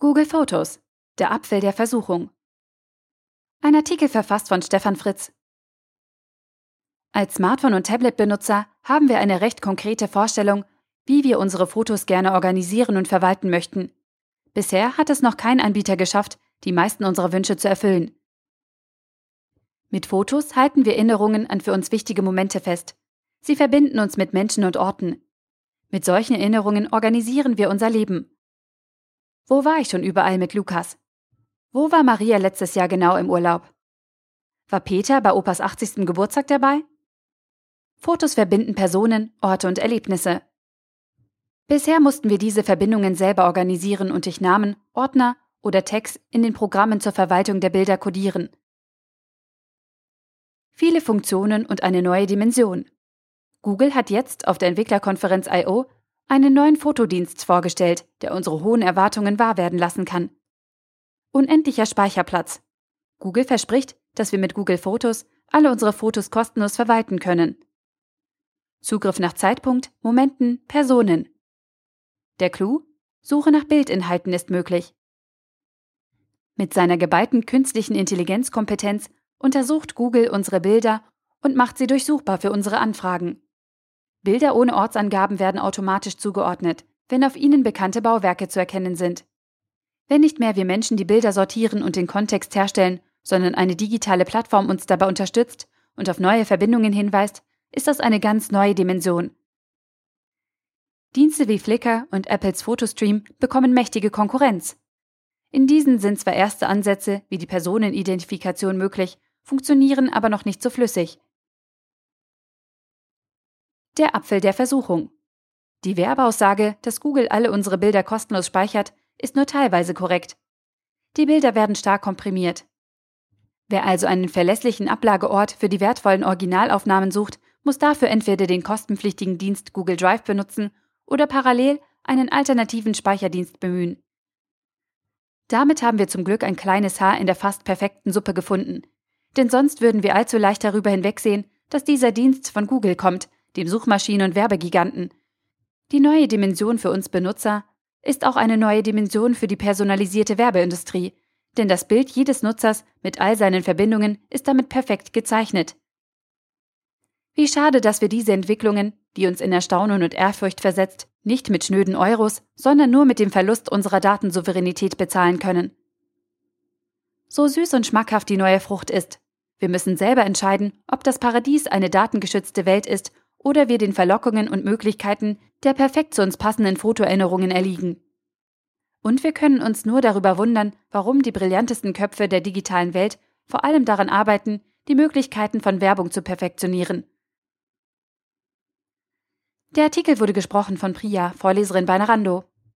Google Fotos. Der Apfel der Versuchung. Ein Artikel verfasst von Stefan Fritz. Als Smartphone- und Tablet-Benutzer haben wir eine recht konkrete Vorstellung, wie wir unsere Fotos gerne organisieren und verwalten möchten. Bisher hat es noch kein Anbieter geschafft, die meisten unserer Wünsche zu erfüllen. Mit Fotos halten wir Erinnerungen an für uns wichtige Momente fest. Sie verbinden uns mit Menschen und Orten. Mit solchen Erinnerungen organisieren wir unser Leben. Wo war ich schon überall mit Lukas? Wo war Maria letztes Jahr genau im Urlaub? War Peter bei Opas 80. Geburtstag dabei? Fotos verbinden Personen, Orte und Erlebnisse. Bisher mussten wir diese Verbindungen selber organisieren und durch Namen, Ordner oder Tags in den Programmen zur Verwaltung der Bilder kodieren. Viele Funktionen und eine neue Dimension. Google hat jetzt auf der Entwicklerkonferenz I.O. einen neuen Fotodienst vorgestellt, der unsere hohen Erwartungen wahr werden lassen kann. Unendlicher Speicherplatz. Google verspricht, dass wir mit Google Fotos alle unsere Fotos kostenlos verwalten können. Zugriff nach Zeitpunkt, Momenten, Personen. Der Clou? Suche nach Bildinhalten ist möglich. Mit seiner geballten künstlichen Intelligenzkompetenz untersucht Google unsere Bilder und macht sie durchsuchbar für unsere Anfragen. Bilder ohne Ortsangaben werden automatisch zugeordnet, wenn auf ihnen bekannte Bauwerke zu erkennen sind. Wenn nicht mehr wir Menschen die Bilder sortieren und den Kontext herstellen, sondern eine digitale Plattform uns dabei unterstützt und auf neue Verbindungen hinweist, ist das eine ganz neue Dimension. Dienste wie Flickr und Apples Photostream bekommen mächtige Konkurrenz. In diesen sind zwar erste Ansätze wie die Personenidentifikation möglich, funktionieren aber noch nicht so flüssig. Der Apfel der Versuchung. Die Werbeaussage, dass Google alle unsere Bilder kostenlos speichert, ist nur teilweise korrekt. Die Bilder werden stark komprimiert. Wer also einen verlässlichen Ablageort für die wertvollen Originalaufnahmen sucht, muss dafür entweder den kostenpflichtigen Dienst Google Drive benutzen oder parallel einen alternativen Speicherdienst bemühen. Damit haben wir zum Glück ein kleines Haar in der fast perfekten Suppe gefunden. Denn sonst würden wir allzu leicht darüber hinwegsehen, dass dieser Dienst von Google kommt, dem Suchmaschinen- und Werbegiganten. Die neue Dimension für uns Benutzer ist auch eine neue Dimension für die personalisierte Werbeindustrie, denn das Bild jedes Nutzers mit all seinen Verbindungen ist damit perfekt gezeichnet. Wie schade, dass wir diese Entwicklungen, die uns in Erstaunen und Ehrfurcht versetzt, nicht mit schnöden Euros, sondern nur mit dem Verlust unserer Datensouveränität bezahlen können. So süß und schmackhaft die neue Frucht ist, wir müssen selber entscheiden, ob das Paradies eine datengeschützte Welt ist oder wir den Verlockungen und Möglichkeiten der perfekt zu uns passenden Fotoerinnerungen erliegen. Und wir können uns nur darüber wundern, warum die brillantesten Köpfe der digitalen Welt vor allem daran arbeiten, die Möglichkeiten von Werbung zu perfektionieren. Der Artikel wurde gesprochen von Priya, Vorleserin bei Narando.